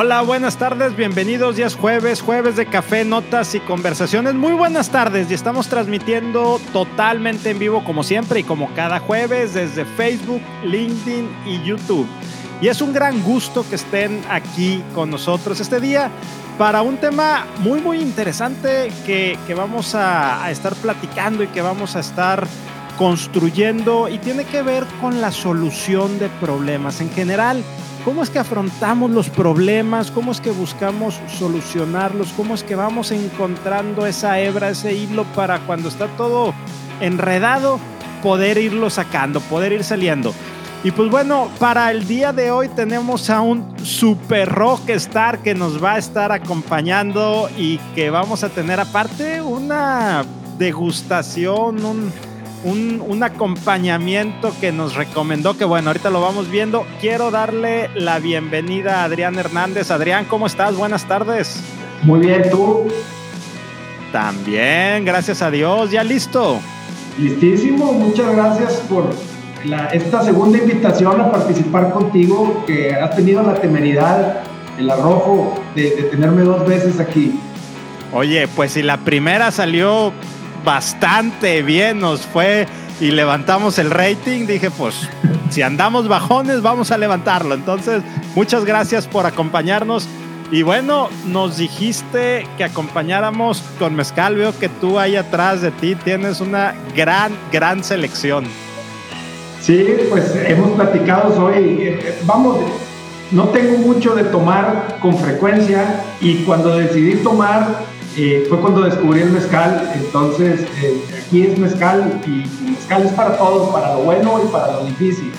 Hola, buenas tardes, bienvenidos. Ya es jueves, jueves de café, notas y conversaciones. Muy buenas tardes y estamos transmitiendo totalmente en vivo como siempre y como cada jueves desde Facebook, LinkedIn y YouTube. Y es un gran gusto que estén aquí con nosotros este día para un tema muy, muy interesante que, que vamos a, a estar platicando y que vamos a estar construyendo y tiene que ver con la solución de problemas en general cómo es que afrontamos los problemas, cómo es que buscamos solucionarlos, cómo es que vamos encontrando esa hebra, ese hilo para cuando está todo enredado, poder irlo sacando, poder ir saliendo. Y pues bueno, para el día de hoy tenemos a un super rockstar que nos va a estar acompañando y que vamos a tener aparte una degustación, un, un, acompañamiento que nos recomendó, que bueno, ahorita lo vamos viendo. Quiero darle la bienvenida a Adrián Hernández. Adrián, ¿cómo estás? Buenas tardes. Muy bien, ¿tú? También, gracias a Dios, ya listo. Listísimo, muchas gracias por esta segunda invitación a participar contigo, que has tenido la temeridad, el arrojo de, de tenerme dos veces aquí. Oye, pues si la primera salió bastante bien nos fue y levantamos el rating, dije, pues si andamos bajones, vamos a levantarlo. Entonces, muchas gracias por acompañarnos. Y bueno, nos dijiste que acompañáramos con Mezcal. Veo que tú ahí atrás de ti tienes una gran, gran selección. Sí, pues hemos platicado hoy. Eh, eh, vamos, no tengo mucho de tomar con frecuencia y cuando decidí tomar eh, fue cuando descubrí el mezcal. Entonces, eh, aquí es mezcal y, mezcal es para todos, para lo bueno y para lo difícil.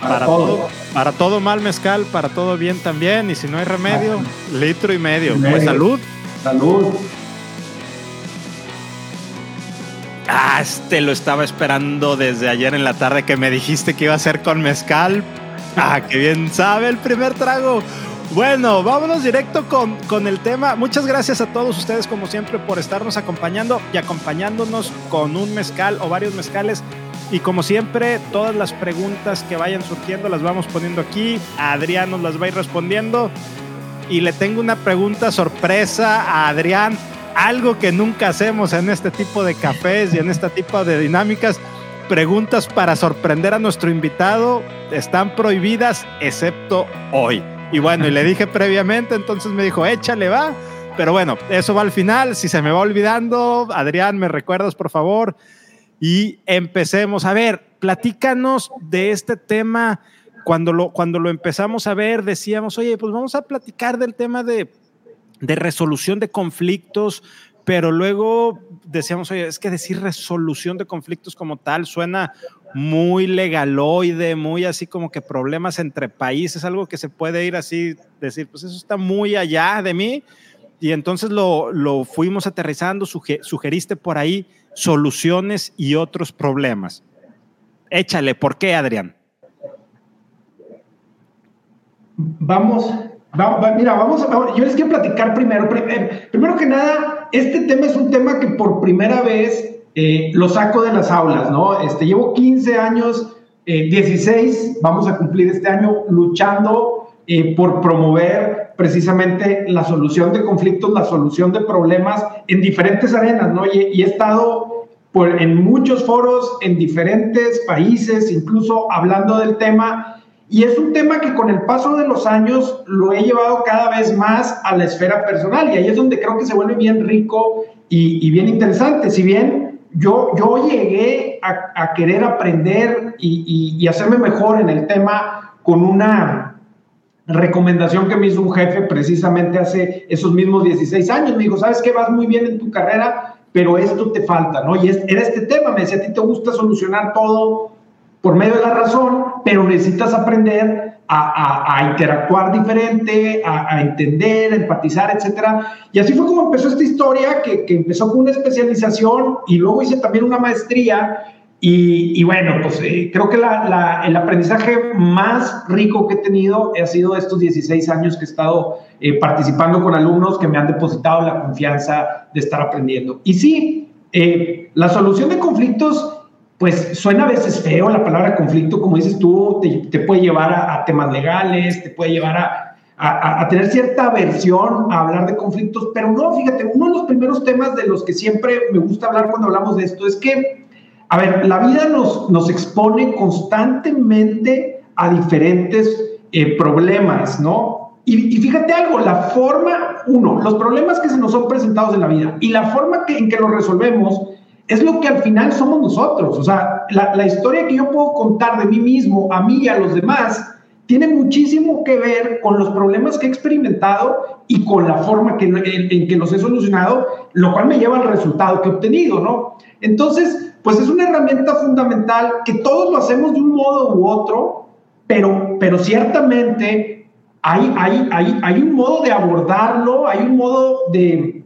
Para, todo. Para todo mal mezcal, para todo bien también. Y si no hay remedio, litro y medio. Pues salud. Salud. Ah, este lo estaba esperando desde ayer en la tarde que me dijiste que iba a ser con mezcal. Ah, qué bien sabe el primer trago. Bueno, vámonos directo con, con, el tema. Muchas gracias a todos ustedes, como siempre, por estarnos acompañando y acompañándonos con un mezcal o varios mezcales. Y como siempre, todas las preguntas que vayan surgiendo las vamos poniendo aquí. Adrián nos las va a ir respondiendo. Y le tengo una pregunta sorpresa a Adrián. Algo que nunca hacemos en este tipo de cafés y en este tipo de dinámicas. Preguntas para sorprender a nuestro invitado están prohibidas, excepto hoy. Y bueno, y le dije previamente, entonces me dijo, échale, va. Pero bueno, eso va al final. Si se me va olvidando, Adrián, me recuerdas, por favor. Y empecemos. A ver, platícanos de este tema. Cuando lo, cuando lo empezamos a ver, decíamos, oye, pues vamos a platicar del tema de, de resolución de conflictos, pero luego decíamos, oye, es que decir resolución de conflictos como tal suena muy legaloide, muy así como que problemas entre países, algo que se puede ir así, decir, pues eso está muy allá de mí. Y entonces lo, lo fuimos aterrizando, sugeriste por ahí soluciones y otros problemas. Échale, ¿por qué, Adrián? Vamos, mira, vamos, yo les quiero platicar primero. Eh, primero que nada, este tema es un tema que por primera vez eh, lo saco de las aulas, ¿no? Este, llevo 15 años, 16, eh, vamos a cumplir este año luchando por promover precisamente la solución de conflictos, la solución de problemas en diferentes arenas, ¿no? Y, he estado por, en muchos foros, en diferentes países, incluso hablando del tema y es un tema que con el paso de los años lo he llevado cada vez más a la esfera personal y ahí es donde creo que se vuelve bien rico y, bien interesante. Si bien yo, yo llegué a, querer aprender y, y, hacerme mejor en el tema con una recomendación que me hizo un jefe precisamente hace esos mismos 16 años. Me dijo, ¿sabes qué? Vas muy bien en tu carrera, pero esto te falta, ¿no? Y era este tema, me decía, a ti te gusta solucionar todo por medio de la razón, pero necesitas aprender a, interactuar diferente, a, entender, a empatizar, etc. Y así fue como empezó esta historia, que, empezó con una especialización y luego hice también una maestría. Y, bueno, pues eh, creo que el aprendizaje más rico que he tenido ha sido estos 16 años que he estado eh, participando con alumnos que me han depositado la confianza de estar aprendiendo. Y sí, eh, la solución de conflictos pues suena a veces feo la palabra conflicto, como dices tú, te, puede llevar a, temas legales, te puede llevar a, tener cierta aversión a hablar de conflictos, pero no, fíjate, uno de los primeros temas de los que siempre me gusta hablar cuando hablamos de esto es que, a ver, la vida nos, nos expone constantemente a diferentes eh, problemas, ¿no? Y, fíjate algo, la forma, uno, los problemas que se nos son presentados en la vida y la forma en que los resolvemos es lo que al final somos nosotros. O sea, la, historia que yo puedo contar de mí mismo, a mí y a los demás, tiene muchísimo que ver con los problemas que he experimentado y con la forma en, que los he solucionado, lo cual me lleva al resultado que he obtenido, ¿no? Entonces, pues es una herramienta fundamental que todos lo hacemos de un modo u otro, pero, pero ciertamente hay, hay, hay, hay un modo de abordarlo, hay un modo de,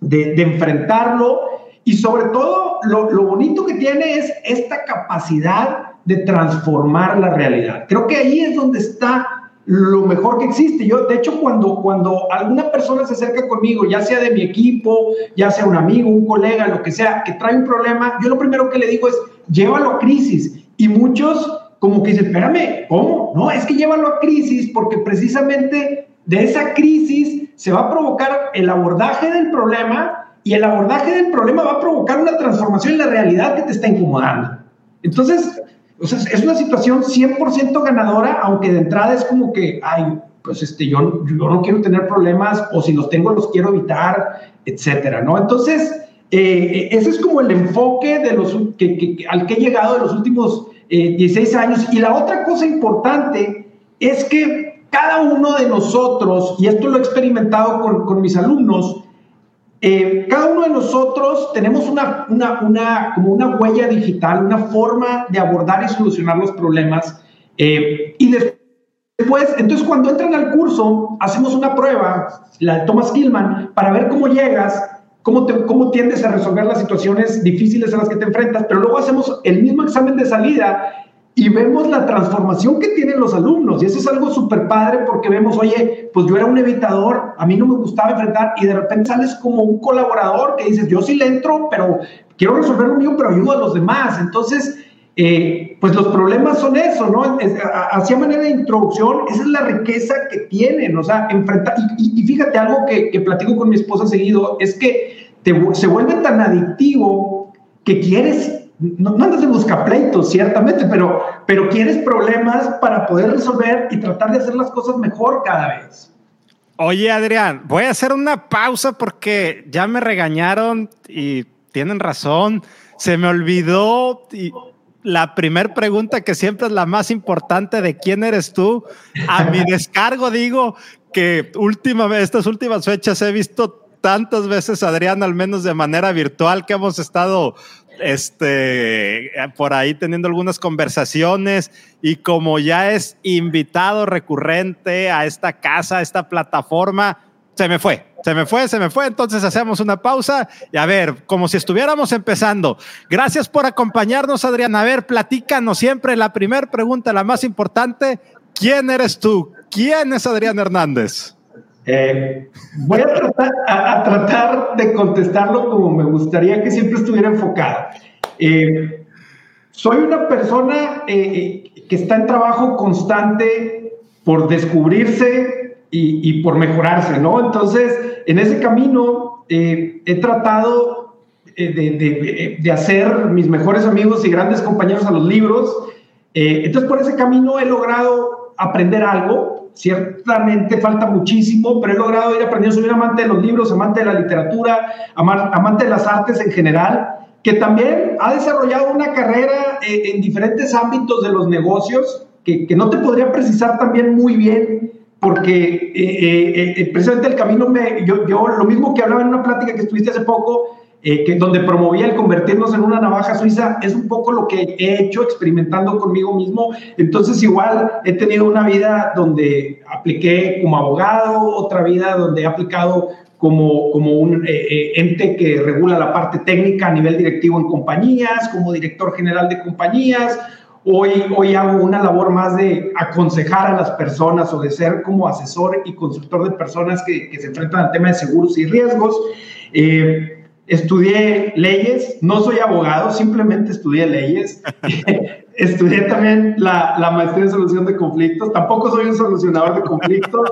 de enfrentarlo y sobre todo lo, lo bonito que tiene es esta capacidad de transformar la realidad. Creo que ahí es donde está lo mejor que existe. Yo, de hecho, cuando, cuando alguna persona se acerca conmigo, ya sea de mi equipo, ya sea un amigo, un colega, lo que sea, que trae un problema, yo lo primero que le digo es, llévalo a crisis. Y muchos como que dicen, espérame, ¿cómo? No, es que llévalo a crisis porque precisamente de esa crisis se va a provocar el abordaje del problema y el abordaje del problema va a provocar una transformación en la realidad que te está incomodando. Entonces, o sea, es una situación 100% ganadora, aunque de entrada es como que, ay, pues este, yo, yo no quiero tener problemas o si los tengo los quiero evitar, etcétera, ¿no? Entonces, eh, ese es como el enfoque de los, que, al que he llegado en los últimos 16 eh, años. Y la otra cosa importante es que cada uno de nosotros, y esto lo he experimentado con, con mis alumnos, eh, cada uno de nosotros tenemos una, una, una, como una huella digital, una forma de abordar y solucionar los problemas. Eh, y después, entonces cuando entran al curso, hacemos una prueba, la de Thomas Killman, para ver cómo llegas, cómo, te, cómo tiendes a resolver las situaciones difíciles a las que te enfrentas, pero luego hacemos el mismo examen de salida y vemos la transformación que tienen los alumnos. Y eso es algo súper padre porque vemos, oye, pues yo era un evitador, a mí no me gustaba enfrentar y de repente sales como un colaborador que dices, yo sí le entro, pero quiero resolver lo mío, pero ayudo a los demás. Entonces, eh, pues los problemas son eso, ¿no? Hacia manera de introducción, esa es la riqueza que tienen, o sea, enfrentar. Y, fíjate algo que, que, platico con mi esposa seguido, es que te, se vuelve tan adictivo que quieres no, no andas en buscapleitos, ciertamente, pero, pero quieres problemas para poder resolver y tratar de hacer las cosas mejor cada vez. Oye, Adrián, voy a hacer una pausa porque ya me regañaron y tienen razón. Se me olvidó y la primera pregunta que siempre es la más importante de quién eres tú. A mi descargo digo que última, estas últimas fechas he visto tantas veces a Adrián, al menos de manera virtual, que hemos estado este, por ahí teniendo algunas conversaciones y como ya es invitado recurrente a esta casa, a esta plataforma, se me fue, se me fue, se me fue. Entonces hacemos una pausa y a ver, como si estuviéramos empezando. Gracias por acompañarnos, Adrián. A ver, platícanos siempre la primera pregunta, la más importante. ¿Quién eres tú? ¿Quién es Adrián Hernández? Eh, voy a tratar, a, tratar, de contestarlo como me gustaría que siempre estuviera enfocado. Eh, soy una persona eh, que está en trabajo constante por descubrirse y, y por mejorarse, ¿no? Entonces, en ese camino he tratado de, de, de, hacer mis mejores amigos y grandes compañeros a los libros. entonces, por ese camino he logrado aprender algo, ciertamente falta muchísimo, pero he logrado ir aprendiendo, soy un amante de los libros, amante de la literatura, amante de las artes en general, que también ha desarrollado una carrera eh, en diferentes ámbitos de los negocios, que, que, no te podría precisar también muy bien, porque eh, eh, precisamente el camino me, yo, yo, lo mismo que hablaba en una plática que estuviste hace poco, eh, que donde promovía el convertirnos en una navaja suiza, es un poco lo que he hecho experimentando conmigo mismo. Entonces igual he tenido una vida donde apliqué como abogado, otra vida donde he aplicado como, como un eh, eh, ente que regula la parte técnica a nivel directivo en compañías, como director general de compañías. Hoy, hoy hago una labor más de aconsejar a las personas o de ser como asesor y consultor de personas que, que se enfrentan al tema de seguros y riesgos. Eh, estudié leyes, no soy abogado, simplemente estudié leyes. estudié también la, la, maestría en solución de conflictos, tampoco soy un solucionador de conflictos,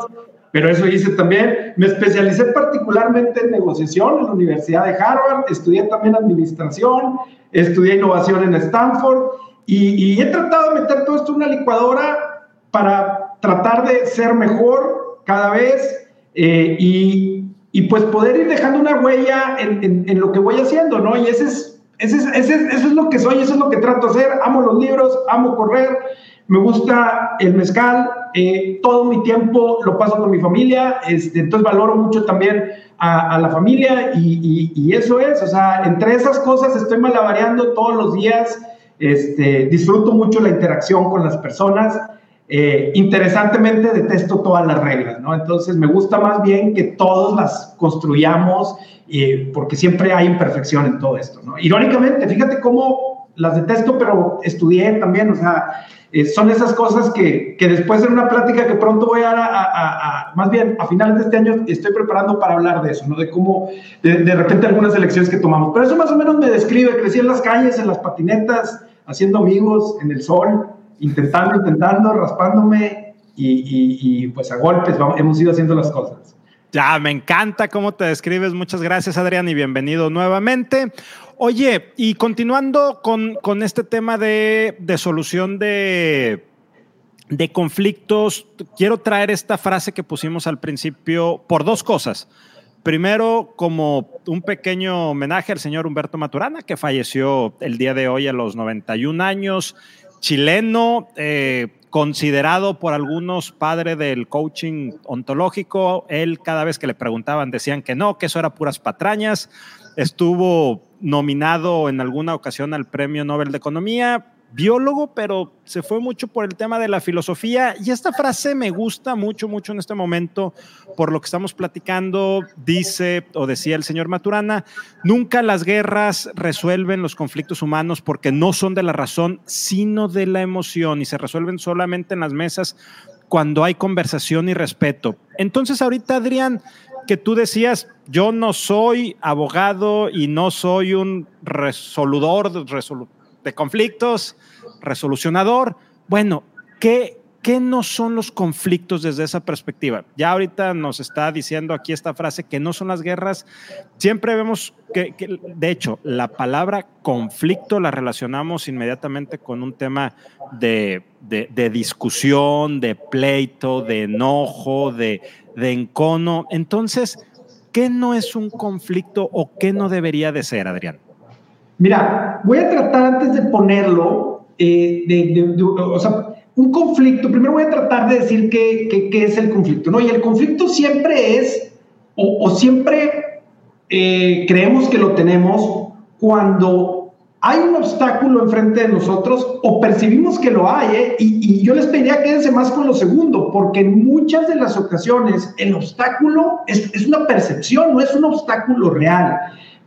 pero eso hice también. Me especialicé particularmente en negociación en la Universidad de Harvard, estudié también administración, estudié innovación en Stanford y, he tratado de meter todo esto en una licuadora para tratar de ser mejor cada vez eh, y, y, pues poder ir dejando una huella en, en, lo que voy haciendo, ¿no? Y ese es, ese es, ese eso es lo que soy, eso es lo que trato de hacer. Amo los libros, amo correr, me gusta el mezcal, eh, todo mi tiempo lo paso con mi familia, este, entonces valoro mucho también a, la familia y, y, eso es, o sea, entre esas cosas estoy malabareando todos los días, este, disfruto mucho la interacción con las personas, eh, interesantemente detesto todas las reglas, ¿no? Entonces me gusta más bien que todos las construyamos eh, porque siempre hay imperfección en todo esto, ¿no? Irónicamente, fíjate cómo las detesto, pero estudié también, o sea, eh, son esas cosas que, que, después en una plática que pronto voy a, a, más bien a finales de este año estoy preparando para hablar de eso, ¿no? De cómo de, de, repente algunas elecciones que tomamos. Pero eso más o menos me describe, crecí en las calles, en las patinetas, haciendo amigos, en el sol, intentando, intentando, raspándome y, y, y pues a golpes hemos ido haciendo las cosas. Ya, me encanta cómo te describes. Muchas gracias, Adrián, y bienvenido nuevamente. Oye, y continuando con, con este tema de, de solución de, de conflictos, quiero traer esta frase que pusimos al principio por dos cosas. Primero, como un pequeño homenaje al señor Humberto Maturana, que falleció el día de hoy a los 91 años, chileno, eh, considerado por algunos padre del coaching ontológico. Él cada vez que le preguntaban decían que no, que eso era puras patrañas. Estuvo nominado en alguna ocasión al Premio Nobel de Economía, biólogo, pero se fue mucho por el tema de la filosofía. Y esta frase me gusta mucho, mucho en este momento, por lo que estamos platicando, dice o decía el señor Maturana, nunca las guerras resuelven los conflictos humanos porque no son de la razón, sino de la emoción y se resuelven solamente en las mesas cuando hay conversación y respeto. Entonces ahorita, Adrián, que tú decías, yo no soy abogado y no soy un resoludor, resolu de conflictos, resolucionador. Bueno, ¿qué, ¿qué no son los conflictos desde esa perspectiva? Ya ahorita nos está diciendo aquí esta frase que no son las guerras. Siempre vemos que, de hecho, la palabra conflicto la relacionamos inmediatamente con un tema de, de, discusión, de pleito, de enojo, de, de encono. Entonces, ¿qué no es un conflicto o qué no debería de ser, Adrián? Mira, voy a tratar antes de ponerlo, eh, de, o sea, un conflicto, primero voy a tratar de decir qué, qué, es el conflicto, ¿no? Y el conflicto siempre es, o, siempre eh, creemos que lo tenemos cuando hay un obstáculo enfrente de nosotros o percibimos que lo hay, ¿eh? y, y, yo les pediría quédense más con lo segundo, porque en muchas de las ocasiones el obstáculo es, es una percepción, no es un obstáculo real.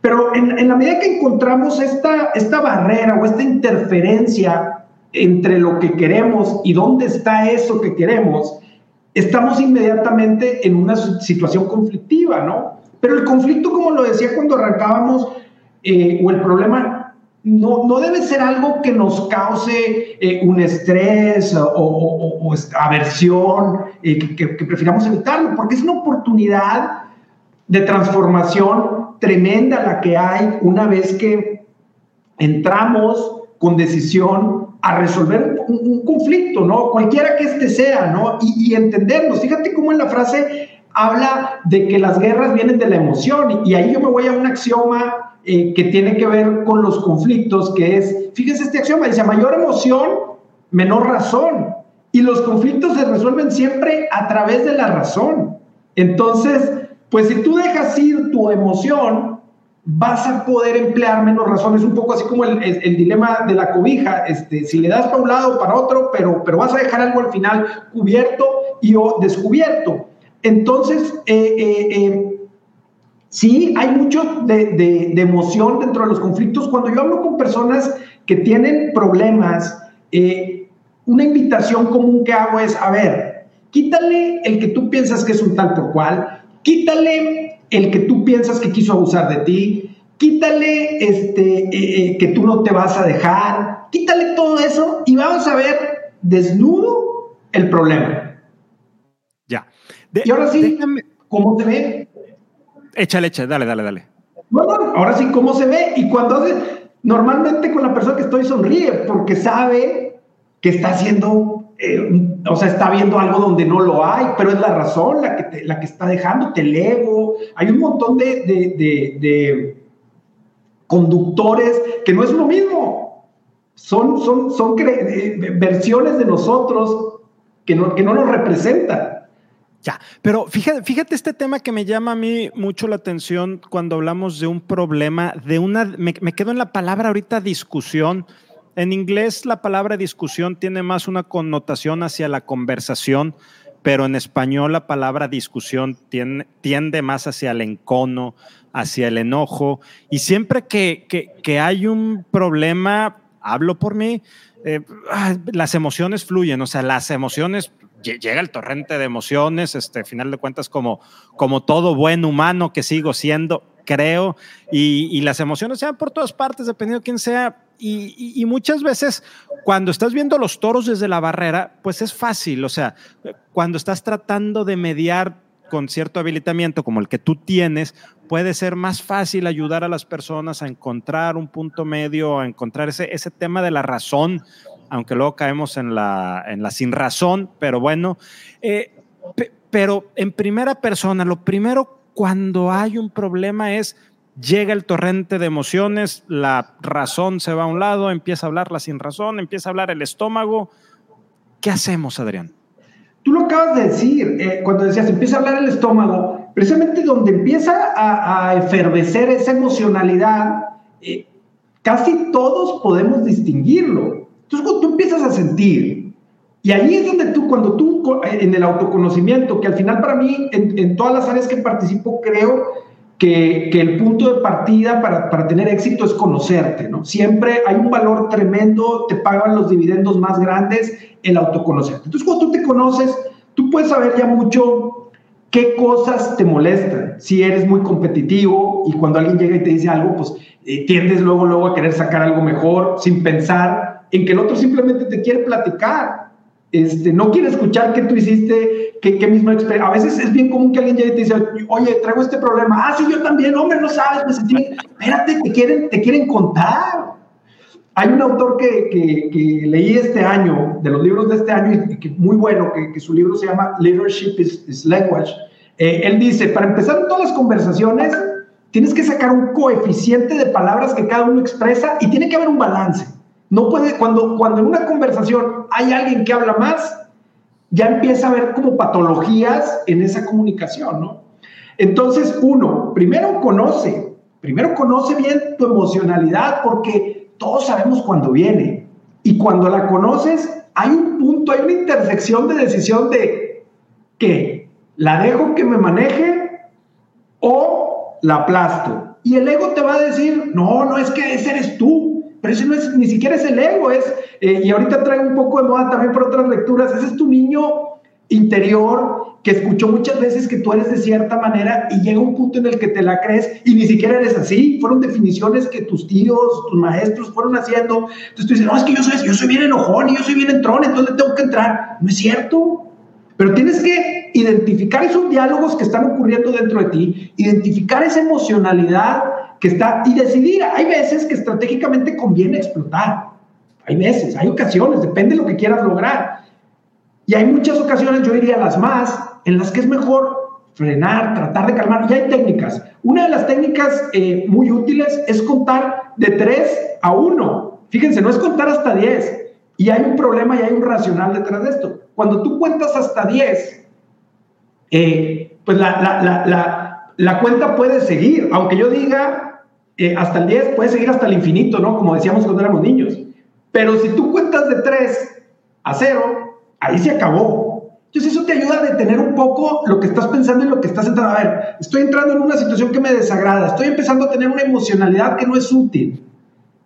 Pero en, la medida que encontramos esta, esta barrera o esta interferencia entre lo que queremos y dónde está eso que queremos, estamos inmediatamente en una situación conflictiva, ¿no? Pero el conflicto, como lo decía cuando arrancábamos, eh, o el problema, no, no, debe ser algo que nos cause eh, un estrés o, o, aversión, eh, que, que prefiramos evitarlo, porque es una oportunidad de transformación tremenda la que hay una vez que entramos con decisión a resolver un, conflicto, ¿no? Cualquiera que este sea, ¿no? Y, entendernos. Fíjate cómo en la frase habla de que las guerras vienen de la emoción y, ahí yo me voy a un axioma eh, que tiene que ver con los conflictos, que es, fíjense este axioma, dice, mayor emoción, menor razón. Y los conflictos se resuelven siempre a través de la razón. Entonces, pues si tú dejas ir tu emoción, vas a poder emplear menos razones, un poco así como el, dilema de la cobija, este, si le das para un lado o para otro, pero, pero vas a dejar algo al final cubierto y o descubierto. Entonces, eh, eh, eh, sí, hay mucho de, de, emoción dentro de los conflictos. Cuando yo hablo con personas que tienen problemas, una invitación común que hago es, a ver, quítale el que tú piensas que es un tal por cual, Quítale el que tú piensas que quiso abusar de ti, quítale este, eh, eh, que tú no te vas a dejar, quítale todo eso y vamos a ver desnudo el problema. Ya. y ahora sí, ¿cómo se ve? Échale, échale, dale, dale, dale. Bueno, ahora sí, ¿cómo se ve? Y cuando hace, normalmente con la persona que estoy sonríe porque sabe que está haciendo, eh, o sea, está viendo algo donde no lo hay, pero es la razón la que, la que está dejando, te ego. Hay un montón de, de, conductores que no es lo mismo. Son, son, son eh, versiones de nosotros que no, que no nos representan. Ya, pero fíjate, fíjate este tema que me llama a mí mucho la atención cuando hablamos de un problema, de una, me, quedo en la palabra ahorita discusión. En inglés la palabra discusión tiene más una connotación hacia la conversación, pero en español la palabra discusión tiende, más hacia el encono, hacia el enojo. Y siempre que, que, hay un problema, hablo por mí, eh, las emociones fluyen, o sea, las emociones llega el torrente de emociones, este, final de cuentas, como, como todo buen humano que sigo siendo, creo, y, las emociones sean por todas partes, dependiendo de quién sea. Y, muchas veces, cuando estás viendo los toros desde la barrera, pues es fácil, o sea, cuando estás tratando de mediar con cierto habilitamiento como el que tú tienes, puede ser más fácil ayudar a las personas a encontrar un punto medio, a encontrar ese, tema de la razón aunque luego caemos en la, en la sin razón, pero bueno. Eh, pero en primera persona, lo primero cuando hay un problema es llega el torrente de emociones, la razón se va a un lado, empieza a hablar la sin razón, empieza a hablar el estómago. ¿Qué hacemos, Adrián? Tú lo acabas de decir, eh, cuando decías empieza a hablar el estómago, precisamente donde empieza a, efervecer esa emocionalidad, eh, casi todos podemos distinguirlo. Entonces, cuando tú empiezas a sentir, y ahí es donde tú, cuando tú, en el autoconocimiento, que al final para mí, en, todas las áreas que participo, creo que, que el punto de partida para, para, tener éxito es conocerte, ¿no? Siempre hay un valor tremendo, te pagan los dividendos más grandes el autoconocerte. Entonces, cuando tú te conoces, tú puedes saber ya mucho qué cosas te molestan. Si eres muy competitivo y cuando alguien llega y te dice algo, pues eh, tiendes luego, luego a querer sacar algo mejor sin pensar en que el otro simplemente te quiere platicar, este, no quiere escuchar qué tú hiciste, qué, qué misma. A veces es bien común que alguien llegue y te dice, oye, traigo este problema. Ah, sí, yo también, hombre, no sabes, me sentí Espérate, te quieren, te quieren contar. Hay un autor que, que, leí este año, de los libros de este año, y que muy bueno, que, su libro se llama Leadership is, Language. Eh, él dice, para empezar todas las conversaciones, tienes que sacar un coeficiente de palabras que cada uno expresa y tiene que haber un balance. No puede, cuando, cuando en una conversación hay alguien que habla más, ya empieza a haber como patologías en esa comunicación, ¿no? Entonces, uno, primero conoce, primero conoce bien tu emocionalidad porque todos sabemos cuándo viene. Y cuando la conoces, hay un punto, hay una intersección de decisión de que la dejo que me maneje o la aplasto. Y el ego te va a decir, no, no es que ese eres tú, pero eso no es, ni siquiera es el ego, es, eh, y ahorita traigo un poco de moda también por otras lecturas, ese es tu niño interior que escuchó muchas veces que tú eres de cierta manera y llega un punto en el que te la crees y ni siquiera eres así. Fueron definiciones que tus tíos, tus maestros fueron haciendo. Entonces tú dices, no, es que yo soy, yo soy bien enojón y yo soy bien entrón, entonces tengo que entrar. No es cierto. Pero tienes que identificar esos diálogos que están ocurriendo dentro de ti, identificar esa emocionalidad que está y decidir. Hay veces que estratégicamente conviene explotar. Hay veces, hay ocasiones, depende de lo que quieras lograr. Y hay muchas ocasiones, yo diría las más, en las que es mejor frenar, tratar de calmar. Y hay técnicas. Una de las técnicas eh, muy útiles es contar de 3 a 1. Fíjense, no es contar hasta 10. Y hay un problema y hay un racional detrás de esto. Cuando tú cuentas hasta 10, eh, pues la, la, la, la, cuenta puede seguir. Aunque yo diga eh, hasta el 10 puede seguir hasta el infinito, ¿no? Como decíamos cuando éramos niños. Pero si tú cuentas de 3 a 0, ahí se acabó. Entonces eso te ayuda a detener un poco lo que estás pensando y lo que estás entrando. A ver, estoy entrando en una situación que me desagrada, estoy empezando a tener una emocionalidad que no es útil.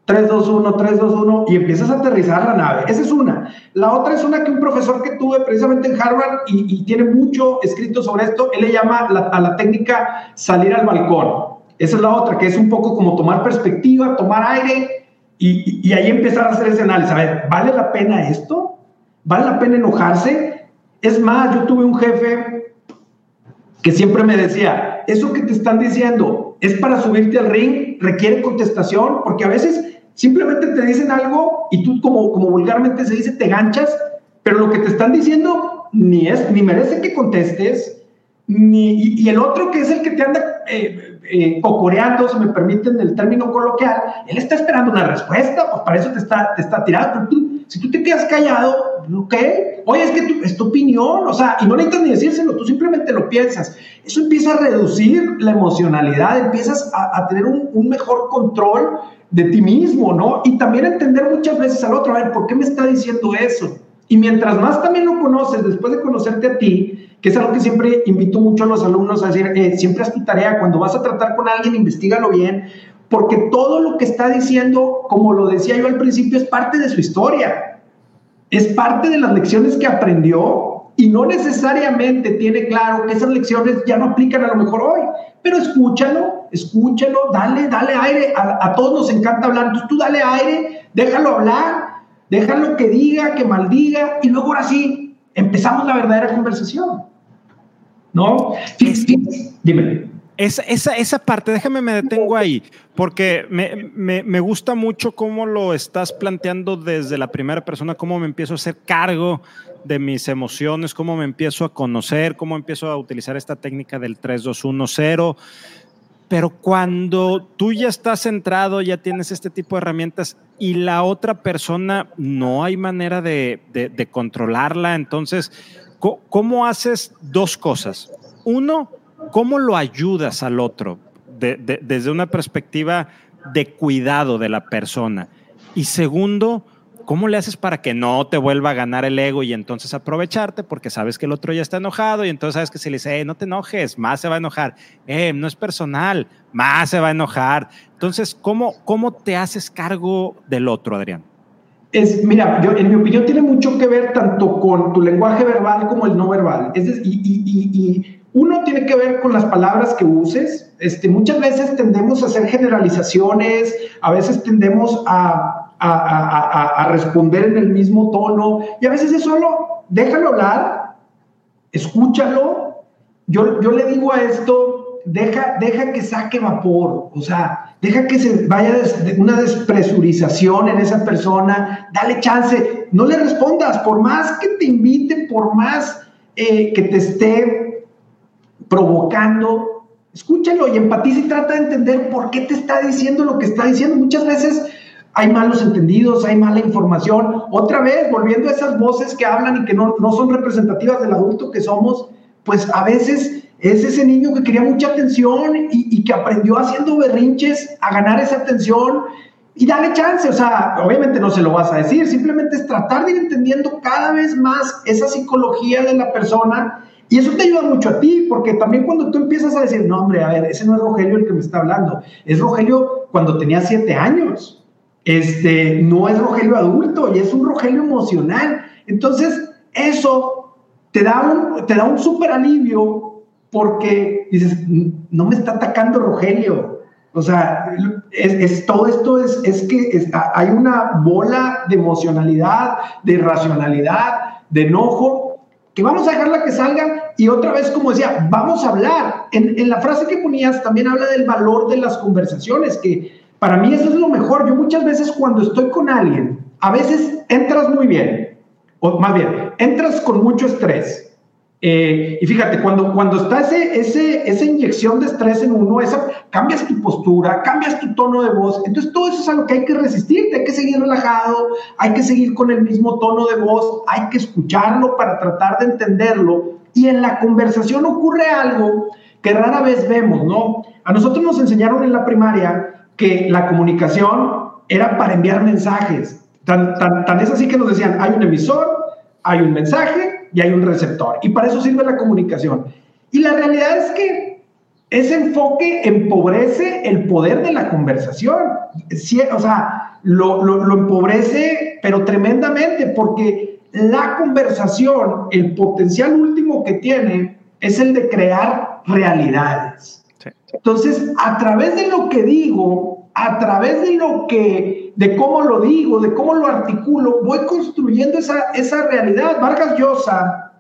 3, 2, 1, 3, 2, 1, y empiezas a aterrizar la nave. Esa es una. La otra es una que un profesor que tuve precisamente en Harvard y, tiene mucho escrito sobre esto, él le llama a la técnica salir al balcón. Esa es la otra, que es un poco como tomar perspectiva, tomar aire y, ahí empezar a hacer ese análisis. A ver, ¿vale la pena esto? ¿Vale la pena enojarse? Es más, yo tuve un jefe que siempre me decía, eso que te están diciendo es para subirte al ring, requiere contestación, porque a veces simplemente te dicen algo y tú como, como vulgarmente se dice, te ganchas, pero lo que te están diciendo ni, es, ni merece que contestes, ni, y, el otro que es el que te anda eh, eh, cocoreando, si me permiten el término coloquial, él está esperando una respuesta, pues para eso te está, te está tirando. tú, si tú te quedas callado, ok, oye, es que es tu opinión, o sea, y no necesitas ni decírselo, tú simplemente lo piensas. Eso empieza a reducir la emocionalidad, empiezas a, a tener un, un mejor control de ti mismo, ¿no? Y también entender muchas veces al otro, a ver, ¿por qué me está diciendo eso? Y mientras más también lo conoces, después de conocerte a ti, que es algo que siempre invito mucho a los alumnos a decir, eh, siempre haz tu tarea, cuando vas a tratar con alguien, investigalo bien, porque todo lo que está diciendo, como lo decía yo al principio, es parte de su historia, es parte de las lecciones que aprendió y no necesariamente tiene claro que esas lecciones ya no aplican a lo mejor hoy, pero escúchalo, escúchalo, dale, dale aire, a, todos nos encanta hablar, tú dale aire, déjalo hablar Déjalo que diga, que maldiga, y luego ahora sí, empezamos la verdadera conversación. ¿No? dime. Esa, esa, esa, parte, déjame me detengo ahí, porque me, me, me, gusta mucho cómo lo estás planteando desde la primera persona, cómo me empiezo a hacer cargo de mis emociones, cómo me empiezo a conocer, cómo empiezo a utilizar esta técnica del 3-2-1-0. Pero cuando tú ya estás centrado, ya tienes este tipo de herramientas y la otra persona no hay manera de, de, controlarla, entonces, ¿cómo haces dos cosas? Uno, ¿cómo lo ayudas al otro desde una perspectiva de cuidado de la persona? Y segundo, ¿Cómo le haces para que no te vuelva a ganar el ego y entonces aprovecharte porque sabes que el otro ya está enojado y entonces sabes que si le dice, eh, no te enojes, más se va a enojar, eh, no es personal, más se va a enojar. Entonces, ¿cómo, cómo te haces cargo del otro, Adrián? Es, mira, yo, en mi opinión tiene mucho que ver tanto con tu lenguaje verbal como el no verbal. Y, uno tiene que ver con las palabras que uses. Este, muchas veces tendemos a hacer generalizaciones, a veces tendemos a responder en el mismo tono. Y a veces es solo, déjalo hablar, escúchalo. Yo le digo a esto, deja, deja que saque vapor, o sea, deja que se vaya una despresurización en esa persona, dale chance, no le respondas, por más que te invite, por más eh, que te esté provocando, escúchalo y empatiza y trata de entender por qué te está diciendo lo que está diciendo. Muchas veces hay malos entendidos, hay mala información. Otra vez, volviendo a esas voces que hablan y que no, no son representativas del adulto que somos, pues a veces es ese niño que quería mucha atención y, que aprendió haciendo berrinches a ganar esa atención y dale chance, o sea, obviamente no se lo vas a decir, simplemente es tratar de ir entendiendo cada vez más esa psicología de la persona y eso te ayuda mucho a ti, porque también cuando tú empiezas a decir, no, hombre, a ver, ese no es Rogelio el que me está hablando, es Rogelio cuando tenía siete años este, no es Rogelio adulto y es un Rogelio emocional. Entonces, eso te da un, te da un súper alivio porque dices, no me está atacando Rogelio. O sea, es, todo esto es, es que hay una bola de emocionalidad, de racionalidad, de enojo, que vamos a dejarla que salga y otra vez, como decía, vamos a hablar. En, en la frase que ponías también habla del valor de las conversaciones, que para mí eso es lo mejor. Yo muchas veces cuando estoy con alguien, a veces entras muy bien, o más bien, entras con mucho estrés. Eh, y fíjate, cuando, cuando está ese, ese, esa inyección de estrés en uno, esa, cambias tu postura, cambias tu tono de voz. Entonces todo eso es algo que hay que resistir, hay que seguir relajado, hay que seguir con el mismo tono de voz, hay que escucharlo para tratar de entenderlo. Y en la conversación ocurre algo que rara vez vemos, ¿no? A nosotros nos enseñaron en la primaria que la comunicación era para enviar mensajes. Tan, tan, es así que nos decían, hay un emisor, hay un mensaje y hay un receptor. Y para eso sirve la comunicación. Y la realidad es que ese enfoque empobrece el poder de la conversación. O sea, lo, lo, empobrece, pero tremendamente, porque la conversación, el potencial último que tiene, es el de crear realidades. Entonces, a través de lo que digo, a través de lo que, de cómo lo digo, de cómo lo articulo, voy construyendo esa, esa realidad. Vargas Llosa,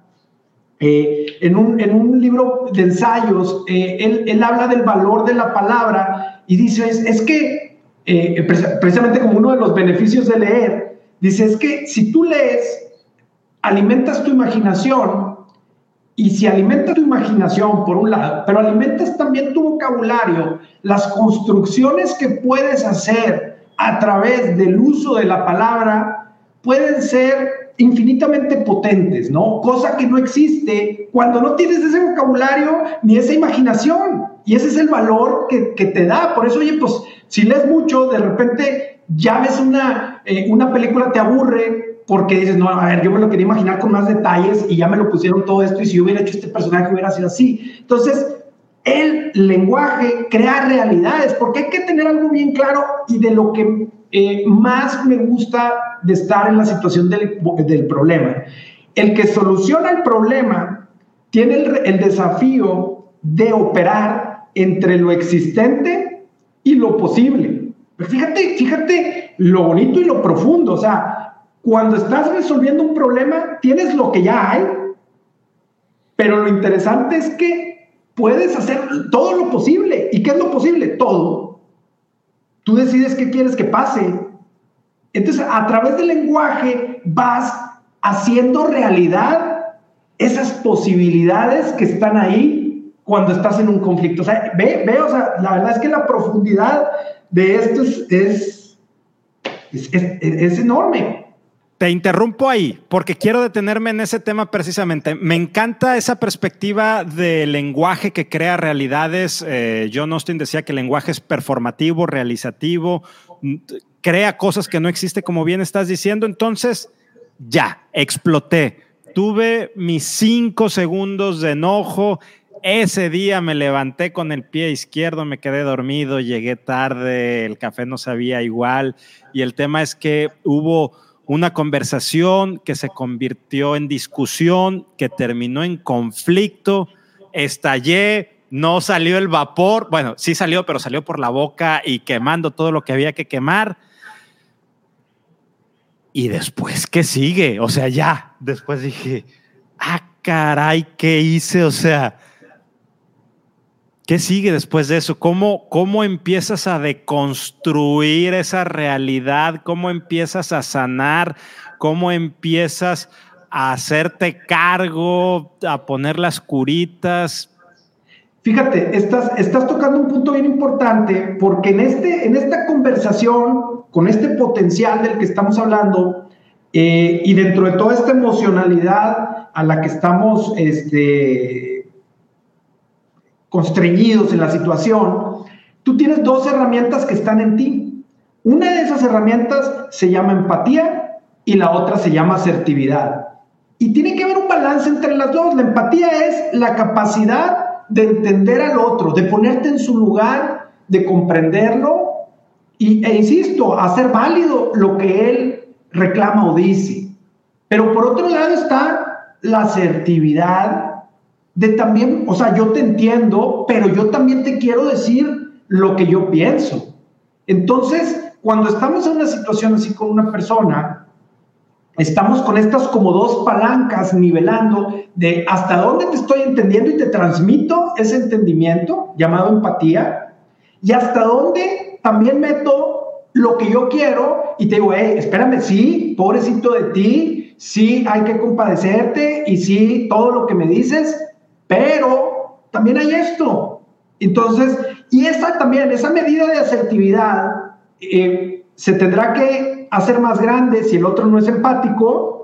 eh, en, un, en, un, libro de ensayos, eh, él, él, habla del valor de la palabra y dice, es, es que, eh, precisamente como uno de los beneficios de leer, dice, es que si tú lees, alimentas tu imaginación y si alimentas tu imaginación, por un lado, pero alimentas también tu vocabulario, las construcciones que puedes hacer a través del uso de la palabra pueden ser infinitamente potentes, ¿no? Cosa que no existe cuando no tienes ese vocabulario ni esa imaginación. Y ese es el valor que, que te da. Por eso, oye, pues si lees mucho, de repente ya ves una, eh, una película, te aburre, porque dices, no, a ver, yo me lo quería imaginar con más detalles y ya me lo pusieron todo esto y si yo hubiera hecho este personaje hubiera sido así. Entonces, el lenguaje crea realidades, porque hay que tener algo bien claro y de lo que eh, más me gusta de estar en la situación del, del problema. El que soluciona el problema tiene el, el desafío de operar entre lo existente y lo posible. Pero fíjate, fíjate lo bonito y lo profundo, o sea, cuando estás resolviendo un problema, tienes lo que ya hay, pero lo interesante es que puedes hacer todo lo posible. ¿Y qué es lo posible? Todo. Tú decides qué quieres que pase. Entonces, a través del lenguaje vas haciendo realidad esas posibilidades que están ahí cuando estás en un conflicto. O sea, ve, ve o sea, la verdad es que la profundidad de esto es, es, es enorme. Te interrumpo ahí porque quiero detenerme en ese tema precisamente. Me encanta esa perspectiva de lenguaje que crea realidades. Eh, John Austin decía que el lenguaje es performativo, realizativo, crea cosas que no existe, como bien estás diciendo. Entonces, ya, exploté. Tuve mis cinco segundos de enojo. Ese día me levanté con el pie izquierdo, me quedé dormido, llegué tarde, el café no sabía igual. Y el tema es que hubo una conversación que se convirtió en discusión, que terminó en conflicto, estallé, no salió el vapor, bueno, sí salió, pero salió por la boca y quemando todo lo que había que quemar. Y después, ¿qué sigue? O sea, ya, después dije, ah, caray, ¿qué hice? O sea, ¿Qué sigue después de eso? ¿Cómo, ¿Cómo empiezas a deconstruir esa realidad? ¿Cómo empiezas a sanar? ¿Cómo empiezas a hacerte cargo, a poner las curitas? Fíjate, estás, estás tocando un punto bien importante porque en, este, en esta conversación, con este potencial del que estamos hablando, eh, y dentro de toda esta emocionalidad a la que estamos este, constreñidos en la situación, tú tienes dos herramientas que están en ti. Una de esas herramientas se llama empatía y la otra se llama asertividad. Y tiene que haber un balance entre las dos. La empatía es la capacidad de entender al otro, de ponerte en su lugar, de comprenderlo y, e insisto, hacer válido lo que él reclama o dice. Pero por otro lado está la asertividad de también, o sea, yo te entiendo, pero yo también te quiero decir lo que yo pienso. Entonces, cuando estamos en una situación así con una persona, estamos con estas como dos palancas nivelando de hasta dónde te estoy entendiendo y te transmito ese entendimiento llamado empatía y hasta dónde también meto lo que yo quiero y te digo, hey, espérame, sí, pobrecito de ti, sí, hay que compadecerte y sí, todo lo que me dices, pero también hay esto. Entonces, y esa también, esa medida de asertividad eh, se tendrá que hacer más grande si el otro no es empático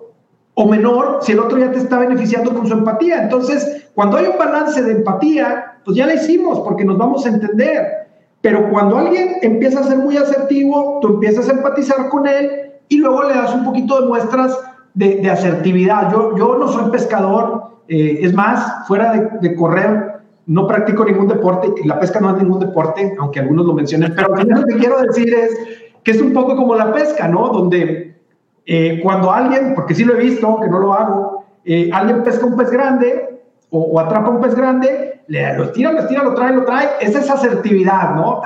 o menor si el otro ya te está beneficiando con su empatía. Entonces, cuando hay un balance de empatía, pues ya la hicimos porque nos vamos a entender. Pero cuando alguien empieza a ser muy asertivo, tú empiezas a empatizar con él y luego le das un poquito de muestras de, de asertividad. Yo, yo no soy pescador, eh, es más, fuera de, correr, no practico ningún deporte, la pesca no es ningún deporte, aunque algunos lo mencionen, pero lo que quiero decir es que es un poco como la pesca, ¿no? Donde eh, cuando alguien, porque sí lo he visto, que no lo hago, eh, alguien pesca un pez grande o, atrapa un pez grande, le, lo estira, lo estira, lo trae, lo trae. Esa es asertividad, ¿no?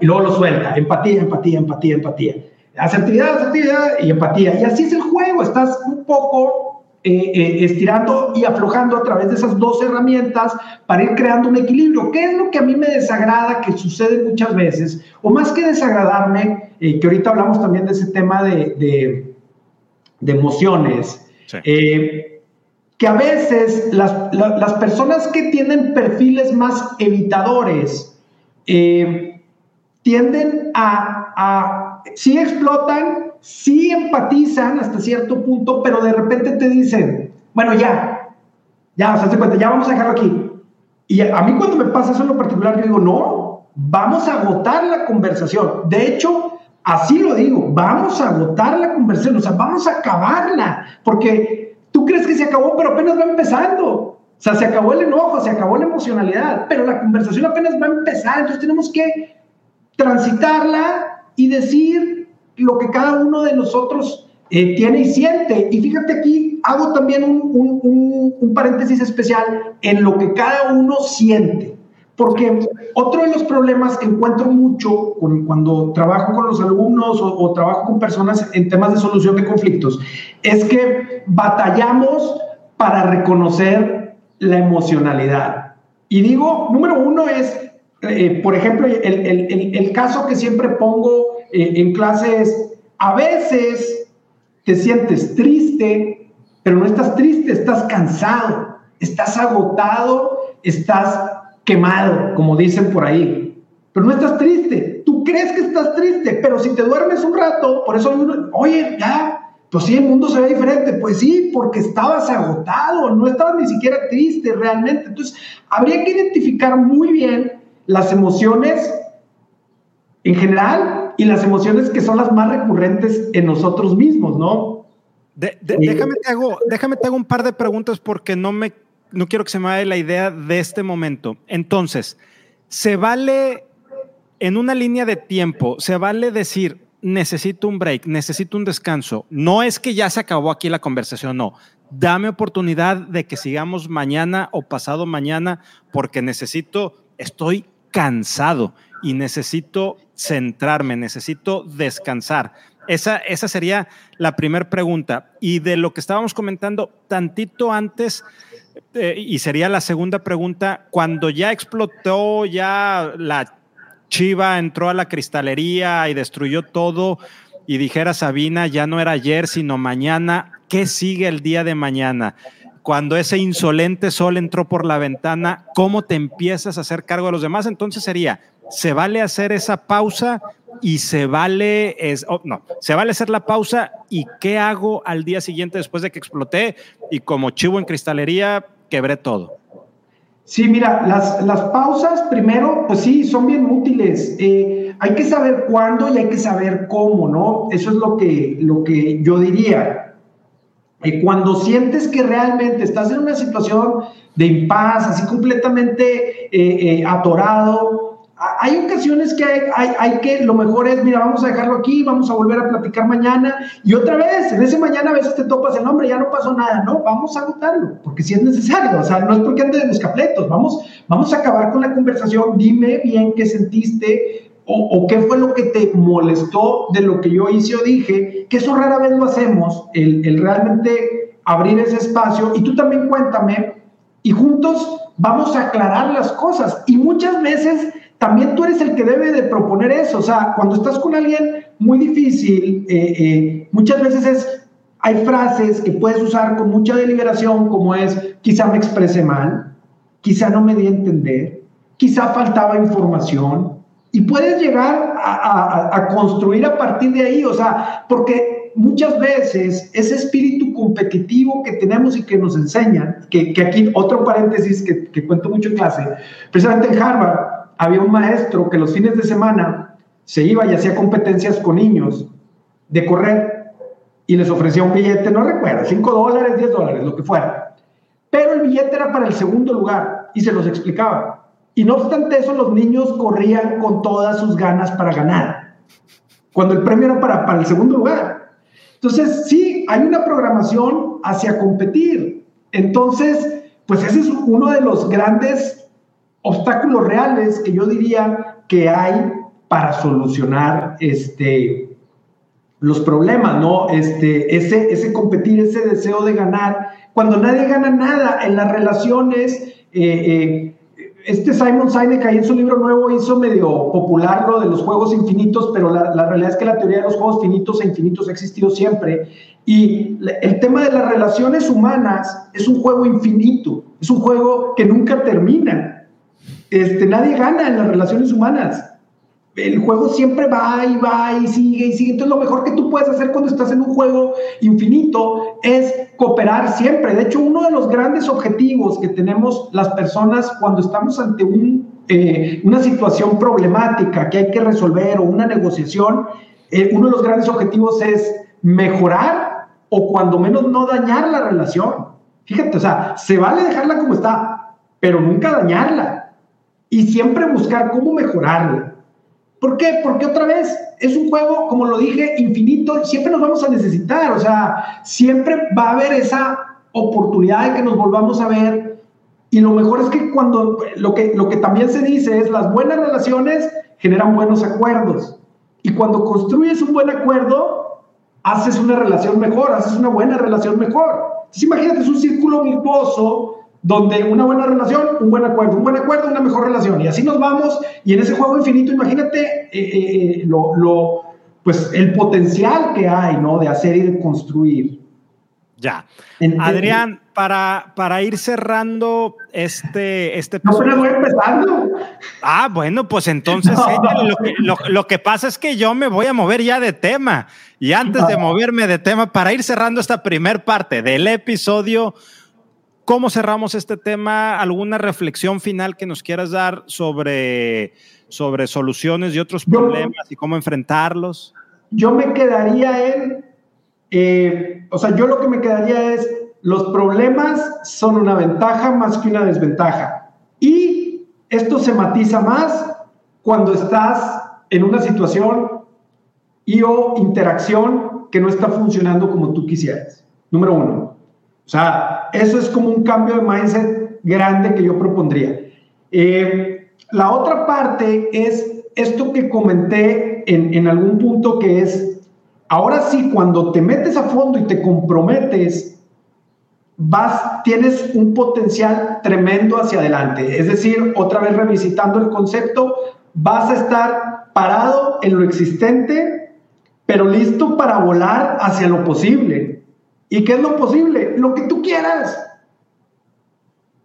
y luego lo suelta. Empatía, empatía, empatía, empatía. Asertividad, asertividad y empatía. Y así es el juego. Estás un poco eh, eh, estirando y aflojando a través de esas dos herramientas para ir creando un equilibrio. ¿Qué es lo que a mí me desagrada que sucede muchas veces? O más que desagradarme, eh, que ahorita hablamos también de ese tema de, de, emociones. que a veces las, las, personas que tienen perfiles más evitadores tienden a, a, sí explotan, sí empatizan hasta cierto punto, pero de repente te dicen, bueno, ya, ya, o sea, cuenta, ya vamos a dejarlo aquí. Y a mí cuando me pasa eso en lo particular, yo digo, no, vamos a agotar la conversación. De hecho, así lo digo, vamos a agotar la conversación, o sea, vamos a acabarla, porque tú crees que se acabó, pero apenas va empezando. O sea, se acabó el enojo, se acabó la emocionalidad, pero la conversación apenas va a empezar, entonces tenemos que transitarla y decir lo que cada uno de nosotros eh, tiene y siente. Y fíjate aquí, hago también un, paréntesis especial en lo que cada uno siente. Porque otro de los problemas que encuentro mucho cuando trabajo con los alumnos o, trabajo con personas en temas de solución de conflictos es que batallamos para reconocer la emocionalidad. Y digo, número uno es eh, por ejemplo, el, caso que siempre pongo eh, en clase es, a veces te sientes triste, pero no estás triste, estás cansado, estás agotado, estás quemado, como dicen por ahí, pero no estás triste. Tú crees que estás triste, pero si te duermes un rato, por eso oye, ya, pues sí, el mundo se ve diferente. Pues sí, porque estabas agotado, no estabas ni siquiera triste realmente. Entonces, habría que identificar muy bien las emociones en general y las emociones que son las más recurrentes en nosotros mismos, ¿no? déjame, te hago, déjame te hago un par de preguntas porque no, me, no quiero que se me vaya la idea de este momento. Entonces, ¿se vale en una línea de tiempo, se vale decir, necesito un break, necesito un descanso? No es que ya se acabó aquí la conversación, no. Dame oportunidad de que sigamos mañana o pasado mañana porque necesito, estoy cansado y necesito centrarme, necesito descansar. Esa, esa sería la primera pregunta. Y de lo que estábamos comentando tantito antes, eh, y sería la segunda pregunta, cuando ya explotó, ya la chiva entró a la cristalería y destruyó todo, y dijera Sabina, ya no era ayer, sino mañana, ¿qué sigue el día de mañana? Cuando ese insolente sol entró por la ventana, ¿cómo te empiezas a hacer cargo de los demás? Entonces sería, se vale hacer esa pausa y se vale, es, oh, no, se vale hacer la pausa y qué hago al día siguiente después de que exploté y como chivo en cristalería, quebré todo. Sí, mira, las, las pausas primero, pues sí, son bien útiles. Eh, hay que saber cuándo y hay que saber cómo, ¿no? Eso es lo que, lo que yo diría. Y cuando sientes que realmente estás en una situación de impas, así completamente eh, eh, atorado, hay ocasiones que hay, hay, que, lo mejor es, mira, vamos a dejarlo aquí, vamos a volver a platicar mañana, y otra vez, en ese mañana a veces te topas el nombre, ya no pasó nada, no, vamos a agotarlo, porque si es necesario, o sea, no es porque ande de buscapletos, vamos, vamos a acabar con la conversación, dime bien qué sentiste, o, qué fue lo que te molestó de lo que yo hice o dije, que eso rara vez lo hacemos, el, realmente abrir ese espacio. Y tú también cuéntame y juntos vamos a aclarar las cosas. Y muchas veces también tú eres el que debe de proponer eso, o sea, cuando estás con alguien muy difícil, eh, eh, muchas veces es, hay frases que puedes usar con mucha deliberación como es, quizá me expresé mal, quizá no me di a entender, quizá faltaba información, y puedes llegar a, construir a partir de ahí, o sea, porque muchas veces ese espíritu competitivo que tenemos y que nos enseñan, que, aquí otro paréntesis que, cuento mucho en clase, precisamente en Harvard había un maestro que los fines de semana se iba y hacía competencias con niños de correr y les ofrecía un billete, no recuerdo, 5 dólares, 10 dólares, lo que fuera. Pero el billete era para el segundo lugar y se los explicaba. Y no obstante eso, los niños corrían con todas sus ganas para ganar, cuando el premio era para, para el segundo lugar. Entonces, sí, hay una programación hacia competir. Entonces, pues ese es uno de los grandes obstáculos reales que yo diría que hay para solucionar este, los problemas, ¿no? Este, ese, ese competir, ese deseo de ganar, cuando nadie gana nada en las relaciones, eh, eh, este Simon Sinek ahí en su libro nuevo hizo medio popular lo de los juegos infinitos, pero la, la, realidad es que la teoría de los juegos finitos e infinitos ha existido siempre. Y el tema de las relaciones humanas es un juego infinito, es un juego que nunca termina. Este, nadie gana en las relaciones humanas el juego siempre va y va y sigue y sigue. Entonces lo mejor que tú puedes hacer cuando estás en un juego infinito es cooperar siempre. De hecho, uno de los grandes objetivos que tenemos las personas cuando estamos ante eh, una situación problemática que hay que resolver o una negociación, eh, uno de los grandes objetivos es mejorar o cuando menos no dañar la relación. Fíjate, o sea, se vale dejarla como está, pero nunca dañarla. Y siempre buscar cómo mejorarla. ¿Por qué? Porque otra vez es un juego, como lo dije, infinito, siempre nos vamos a necesitar, o sea, siempre va a haber esa oportunidad de que nos volvamos a ver. Y lo mejor es que cuando lo que, lo que también se dice es las buenas relaciones generan buenos acuerdos. Y cuando construyes un buen acuerdo, haces una relación mejor, haces una buena relación mejor. Entonces imagínate, es un círculo virtuoso donde una buena relación, un buen acuerdo, un buen acuerdo, una mejor relación. Y así nos vamos. Y en ese juego infinito, imagínate eh, eh, eh, lo, pues el potencial que hay, ¿no? De hacer y de construir. Ya. Adrián, para, para ir cerrando este, este No, pero voy empezando. Ah, bueno, pues entonces lo, que, pasa es que yo me voy a mover ya de tema. Y antes de moverme de tema, para ir cerrando esta primer parte del episodio, ¿Cómo cerramos este tema? ¿Alguna reflexión final que nos quieras dar sobre, sobre soluciones y otros problemas y cómo enfrentarlos? Yo me quedaría en, eh, o sea, yo lo que me quedaría es, los problemas son una ventaja más que una desventaja. Y esto se matiza más cuando estás en una situación y o interacción que no está funcionando como tú quisieras. Número uno. O sea, eso es como un cambio de mindset grande que yo propondría. Eh, la otra parte es esto que comenté en, en algún punto que es, ahora sí, cuando te metes a fondo y te comprometes, vas, tienes un potencial tremendo hacia adelante. Es decir, otra vez revisitando el concepto, vas a estar parado en lo existente, pero listo para volar hacia lo posible. ¿Y qué es lo posible? Lo que tú quieras.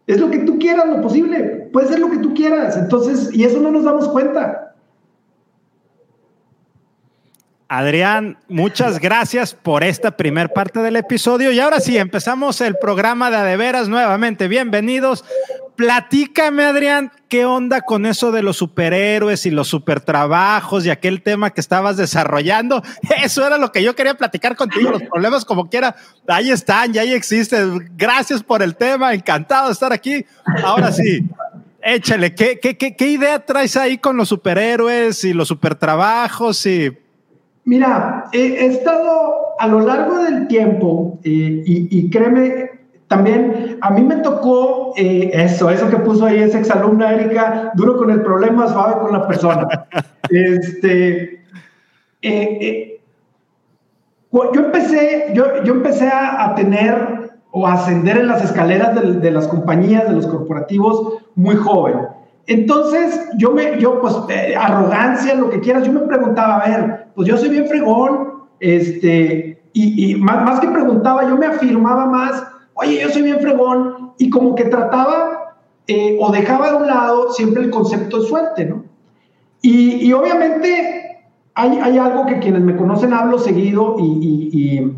Es lo que tú quieras, lo posible. Puede ser lo que tú quieras. Entonces, y eso no nos damos cuenta. Adrián, muchas gracias por esta primer parte del episodio. Y ahora sí, empezamos el programa de Adeveras nuevamente. Bienvenidos. Platícame, Adrián, ¿qué onda con eso de los superhéroes y los supertrabajos y aquel tema que estabas desarrollando? Eso era lo que yo quería platicar contigo, los problemas como quiera, ahí están, ya ahí existen. Gracias por el tema, encantado de estar aquí. Ahora sí, échale, ¿qué, idea traes ahí con los superhéroes y los supertrabajos? Y... Mira, he, estado a lo largo del tiempo eh, y, y créeme, también a mí me tocó eh, eso, eso que puso ahí esa exalumna Erika, duro con el problema, suave con la persona. este, eh, eh, yo empecé, yo, yo empecé a, tener o a ascender en las escaleras de, de, las compañías, de los corporativos, muy joven. Entonces, yo me, yo pues, arrogancia, lo que quieras, yo me preguntaba, a ver, pues yo soy bien fregón, este, y, y más, más que preguntaba, yo me afirmaba más oye, yo soy bien fregón, y como que trataba eh, o dejaba de un lado siempre el concepto de suerte, ¿no? Y, obviamente hay, hay, algo que quienes me conocen hablo seguido y,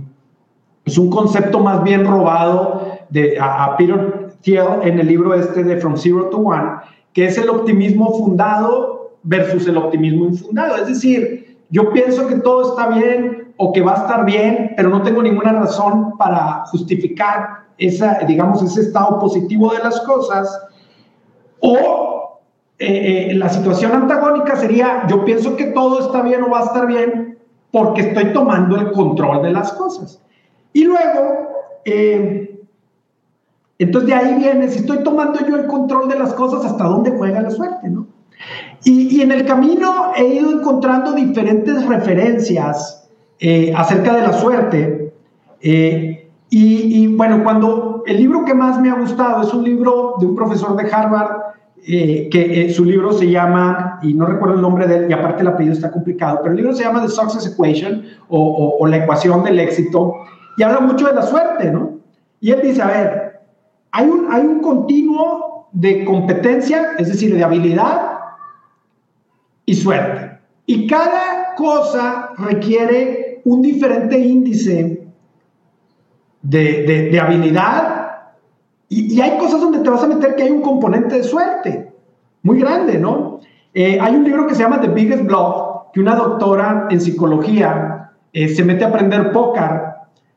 es un concepto más bien robado de, a, Peter Thiel en el libro este de From Zero to One, que es el optimismo fundado versus el optimismo infundado. Es decir, yo pienso que todo está bien o que va a estar bien, pero no tengo ninguna razón para justificar esa, digamos, ese estado positivo de las cosas, o eh, eh, la situación antagónica sería, yo pienso que todo está bien o va a estar bien porque estoy tomando el control de las cosas. Y luego, eh, Entonces de ahí viene, si estoy tomando yo el control de las cosas, hasta dónde juega la suerte, ¿no? Y, en el camino he ido encontrando diferentes referencias acerca de la suerte. Y, bueno, cuando el libro que más me ha gustado es un libro de un profesor de Harvard, eh, que su libro se llama, y no recuerdo el nombre de él, y aparte el apellido está complicado, pero el libro se llama The Success Equation o, o la ecuación del éxito, y habla mucho de la suerte, ¿no? Y él dice, a ver, hay un, hay un continuo de competencia, es decir, de habilidad, y suerte. Y cada cosa requiere un diferente índice de, habilidad y, hay cosas donde te vas a meter que hay un componente de suerte muy grande, ¿no? Eh, hay un libro que se llama The Biggest Bluff, que una doctora en psicología eh, se mete a aprender póker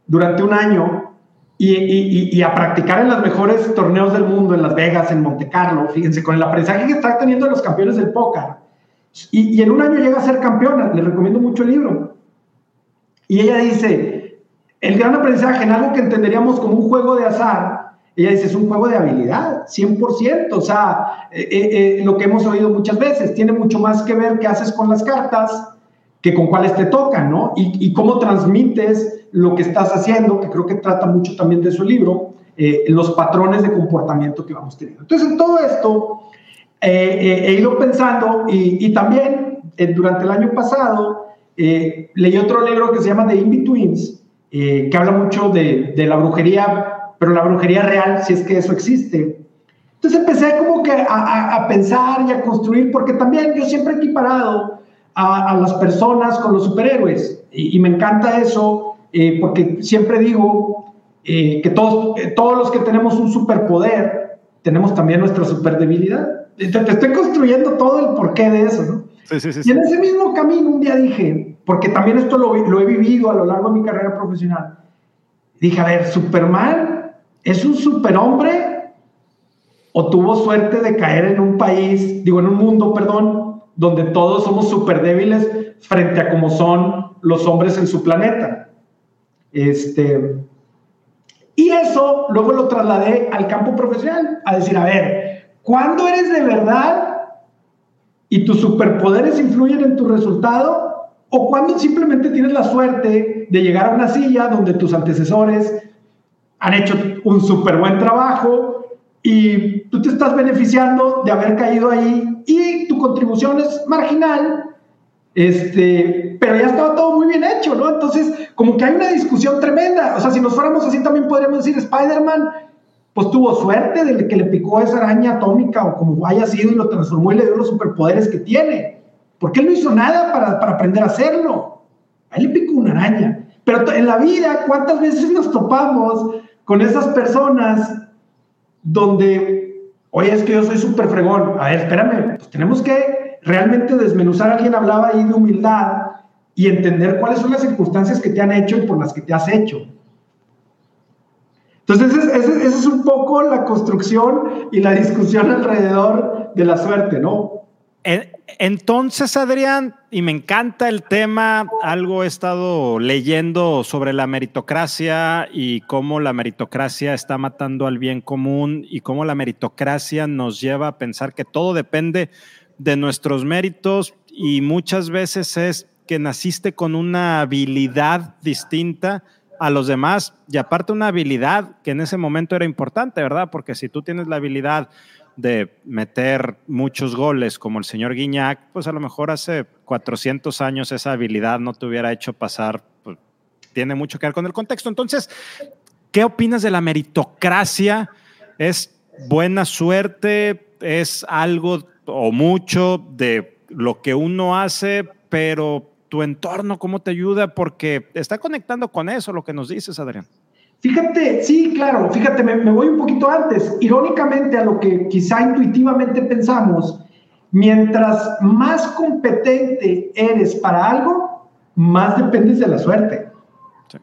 durante un año y, y, a practicar en los mejores torneos del mundo, en Las Vegas, en Monte Carlo, fíjense, con el aprendizaje que están teniendo los campeones del póker y, en un año llega a ser campeona, le recomiendo mucho el libro. Y ella dice, el gran aprendizaje en algo que entenderíamos como un juego de azar, ella dice, es un juego de habilidad, 100%, o sea, eh, eh, eh, lo que hemos oído muchas veces, tiene mucho más que ver qué haces con las cartas que con cuáles te tocan, ¿no? Y, y cómo transmites lo que estás haciendo, que creo que trata mucho también de su libro, los patrones de comportamiento que vamos teniendo. Entonces, en todo esto, he ido pensando y, también eh, durante el año pasado leí otro libro que se llama The In-Betweens, eh, que habla mucho de, la brujería, pero la brujería real, si es que eso existe. Entonces empecé como que a, pensar y a construir, porque también yo siempre he equiparado a, las personas con los superhéroes, y, y me encanta eso, porque siempre digo que todos, todos los que tenemos un superpoder, tenemos también nuestra superdebilidad te, estoy construyendo todo el porqué de eso, ¿no? Sí, sí, sí, y en ese mismo camino un día dije, porque también esto lo, lo, he vivido a lo largo de mi carrera profesional, dije, a ver, Superman es un superhombre o tuvo suerte de caer en un país, digo, en un mundo, perdón, donde todos somos súper débiles frente a como son los hombres en su planeta. Este, y eso luego lo trasladé al campo profesional, a decir, a ver, ¿Cuándo eres de verdad y tus superpoderes influyen en tu resultado? ¿O cuando simplemente tienes la suerte de llegar a una silla donde tus antecesores han hecho un súper buen trabajo y tú te estás beneficiando de haber caído ahí y tu contribución es marginal, este, pero ya estaba todo muy bien hecho, ¿no? Entonces, como que hay una discusión tremenda. O sea, si nos fuéramos así, también podríamos decir, Spider-Man pues tuvo suerte de que le picó esa araña atómica o como haya sido y lo transformó y le dio los superpoderes que tiene. Porque él no hizo nada para, para aprender a hacerlo. A él le picó una araña. Pero en la vida, ¿cuántas veces nos topamos con esas personas donde, oye, es que yo soy súper fregón? A ver, espérame, pues tenemos que realmente desmenuzar. Alguien hablaba ahí de humildad y entender cuáles son las circunstancias que te han hecho y por las que te has hecho. Entonces, esa es un poco la construcción y la discusión alrededor de la suerte, ¿no? Entonces, Adrián, y me encanta el tema, algo he estado leyendo sobre la meritocracia y cómo la meritocracia está matando al bien común y cómo la meritocracia nos lleva a pensar que todo depende de nuestros méritos y muchas veces es que naciste con una habilidad distinta a los demás y aparte una habilidad que en ese momento era importante, ¿verdad? Porque si tú tienes la habilidad de meter muchos goles como el señor Guiñac, pues a lo mejor hace 400 años esa habilidad no te hubiera hecho pasar, pues, tiene mucho que ver con el contexto. Entonces, ¿qué opinas de la meritocracia? ¿Es buena suerte? ¿Es algo o mucho de lo que uno hace, pero tu entorno, cómo te ayuda, porque está conectando con eso lo que nos dices, Adrián. Fíjate, sí, claro, fíjate, me, voy un poquito antes. Irónicamente a lo que quizá intuitivamente pensamos, mientras más competente eres para algo, más dependes de la suerte.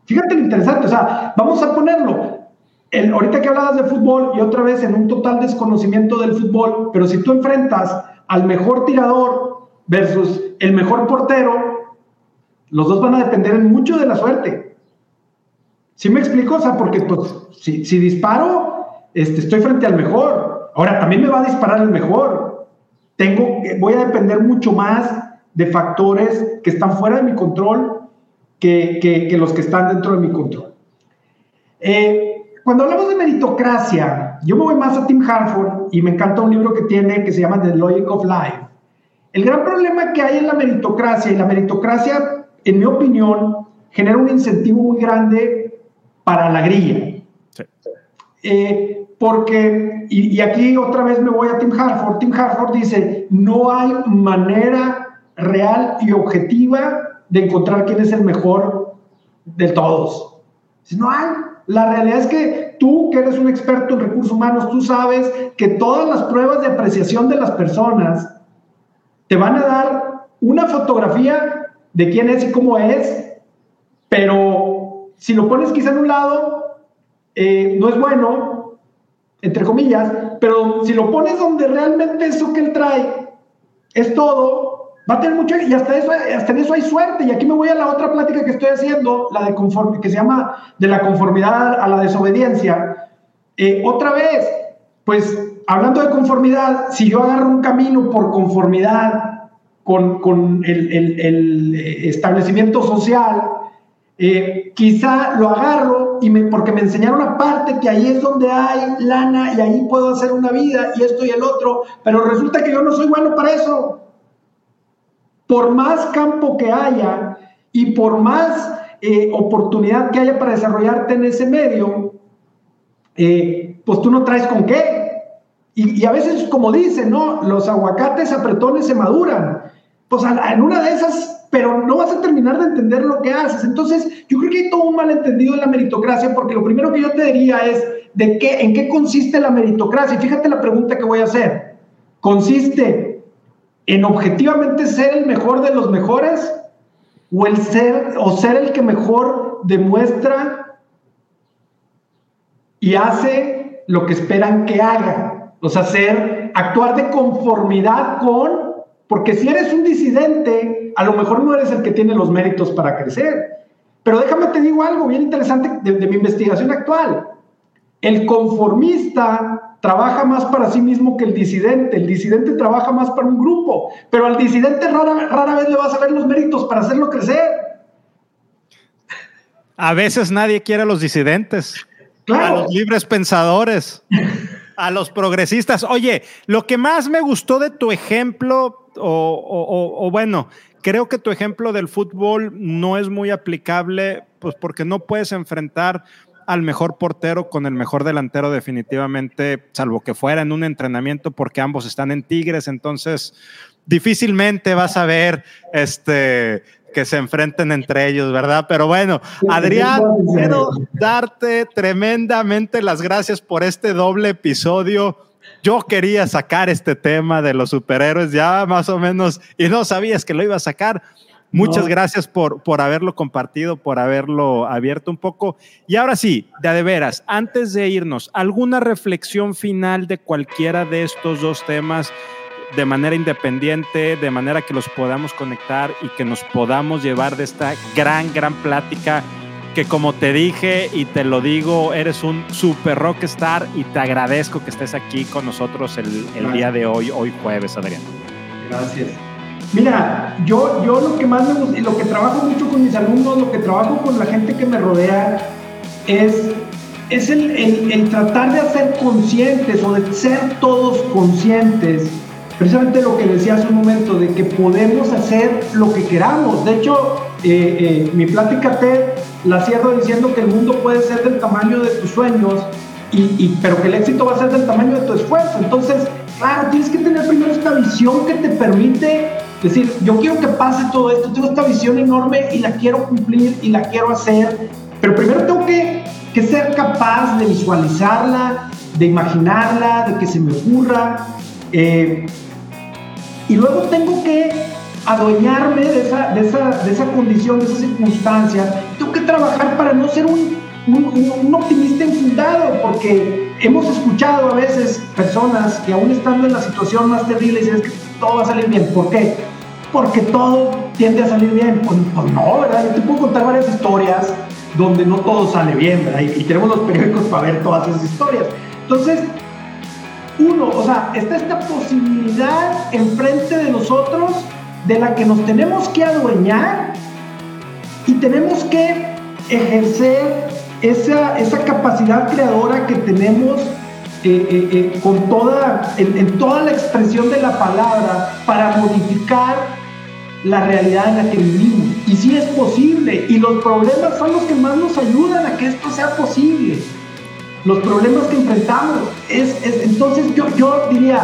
Fíjate lo interesante, o sea, vamos a ponerlo. El, ahorita que hablabas de fútbol y otra vez en un total desconocimiento del fútbol, pero si tú enfrentas al mejor tirador versus el mejor portero, los dos van a depender mucho de la suerte. ¿Sí me explico? O sea, porque pues, si, disparo este, estoy frente al mejor. Ahora, también me va a disparar el mejor. Tengo, voy a depender mucho más de factores que están fuera de mi control que, los que están dentro de mi control. Eh, cuando hablamos de meritocracia, yo me voy más a Tim Harford y me encanta un libro que tiene que se llama The Logic of Life. El gran problema que hay en la meritocracia, y la meritocracia, en mi opinión, genera un incentivo muy grande para la grilla. Eh, porque, y, y, aquí otra vez me voy a Tim Harford, Tim Harford dice, no hay manera real y objetiva de encontrar quién es el mejor de todos. No hay. La realidad es que tú, que eres un experto en recursos humanos, tú sabes que todas las pruebas de apreciación de las personas te van a dar una fotografía de quién es y cómo es, pero si lo pones quizá en un lado, eh, no es bueno, entre comillas, pero si lo pones donde realmente eso que él trae es todo, Va a tener mucho, y hasta, eso, hasta en eso hay suerte. Y aquí me voy a la otra plática que estoy haciendo, la de conform, que se llama de la conformidad a la desobediencia. Eh, otra vez, pues hablando de conformidad, si yo agarro un camino por conformidad con, con el, el, el, establecimiento social, eh, quizá lo agarro y porque me enseñaron aparte que ahí es donde hay lana y ahí puedo hacer una vida y esto y el otro, pero resulta que yo no soy bueno para eso por más campo que haya y por más eh, oportunidad que haya para desarrollarte en ese medio, eh, pues tú no traes con qué. Y, a veces, como dicen, ¿no? Los aguacates apretones se maduran. Pues en una de esas, pero no vas a terminar de entender lo que haces. Entonces, yo creo que hay todo un malentendido en la meritocracia, porque lo primero que yo te diría es, ¿de qué, ¿en qué consiste la meritocracia? Fíjate la pregunta que voy a hacer. Consiste en objetivamente ser el mejor de los mejores o el ser o ser el que mejor demuestra y hace lo que esperan que haga, o sea, ser actuar de conformidad con porque si eres un disidente, a lo mejor no eres el que tiene los méritos para crecer. Pero déjame te digo algo bien interesante de mi investigación actual. El conformista trabaja más para sí mismo que el disidente. El disidente trabaja más para un grupo, pero al disidente rara, rara vez le vas a ver los méritos para hacerlo crecer. A veces nadie quiere a los disidentes, a los libres pensadores, a los progresistas. Oye, lo que más me gustó de tu ejemplo, o, bueno, creo que tu ejemplo del fútbol no es muy aplicable, pues porque no puedes enfrentar al mejor portero con el mejor delantero definitivamente, salvo que fuera en un entrenamiento porque ambos están en Tigres, entonces difícilmente vas a ver este que se enfrenten entre ellos, ¿verdad? Pero bueno, Adrián, quiero darte tremendamente las gracias por este doble episodio. Yo quería sacar este tema de los superhéroes ya más o menos y no sabías que lo iba a sacar. Muchas gracias por, por haberlo compartido, por haberlo abierto un poco. Y ahora sí, de, de veras, antes de irnos, ¿alguna reflexión final de cualquiera de estos dos temas de manera independiente, de manera que los podamos conectar y que nos podamos llevar de esta gran, gran plática? Que como te dije y te lo digo, eres un super rockstar y te agradezco que estés aquí con nosotros el, el día de hoy, hoy jueves, Adrián. Gracias. Mira, yo, yo lo que más me gusta y lo que trabajo mucho con mis alumnos, lo que trabajo con la gente que me rodea, es, es el, el, tratar de hacer conscientes o de ser todos conscientes, precisamente lo que decía hace un momento, de que podemos hacer lo que queramos. De hecho, eh, eh, mi plática te la cierro diciendo que el mundo puede ser del tamaño de tus sueños, y, pero que el éxito va a ser del tamaño de tu esfuerzo. Entonces, claro, tienes que tener primero esta visión que te permite decir, yo quiero que pase todo esto, tengo esta visión enorme y la quiero cumplir y la quiero hacer, pero primero tengo que, que ser capaz de visualizarla, de imaginarla, de que se me ocurra, eh, y luego tengo que adueñarme de esa, de, esa, de esa condición, de esa circunstancia, tengo que trabajar para no ser un, un, optimista infundado, porque hemos escuchado a veces personas que aún estando en la situación más terrible dicen que todo va a salir bien. ¿Por qué? porque todo tiende a salir bien. Pues, no, ¿verdad? Yo te puedo contar varias historias donde no todo sale bien, ¿verdad? Y, tenemos los periódicos para ver todas esas historias. Entonces, uno, o sea, está esta posibilidad enfrente de nosotros de la que nos tenemos que adueñar y tenemos que ejercer esa, esa capacidad creadora que tenemos eh, eh, eh, con toda, en, toda la expresión de la palabra para modificar la realidad en la que vivimos. Y sí es posible, y los problemas son los que más nos ayudan a que esto sea posible. Los problemas que enfrentamos. Es, entonces yo, yo diría,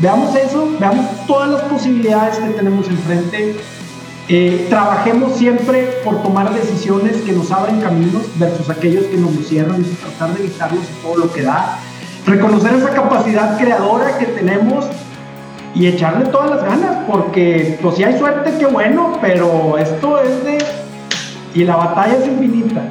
veamos eso, veamos todas las posibilidades que tenemos enfrente, eh, trabajemos siempre por tomar decisiones que nos abren caminos versus aquellos que nos lo cierran y tratar de evitarlos y todo lo que da. Reconocer esa capacidad creadora que tenemos y echarle todas las ganas, porque pues si hay suerte, qué bueno, pero esto es de... y la batalla es infinita.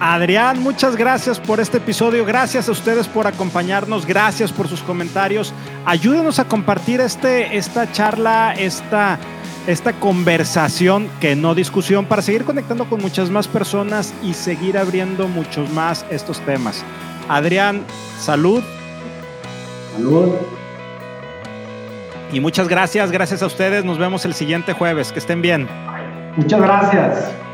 Adrián, muchas gracias por este episodio, gracias a ustedes por acompañarnos, gracias por sus comentarios. Ayúdenos a compartir este, esta charla, esta esta conversación, que no discusión, para seguir conectando con muchas más personas y seguir abriendo muchos más estos temas. Adrián, salud. Salud. Y muchas gracias, gracias a ustedes. Nos vemos el siguiente jueves. Que estén bien. Muchas gracias.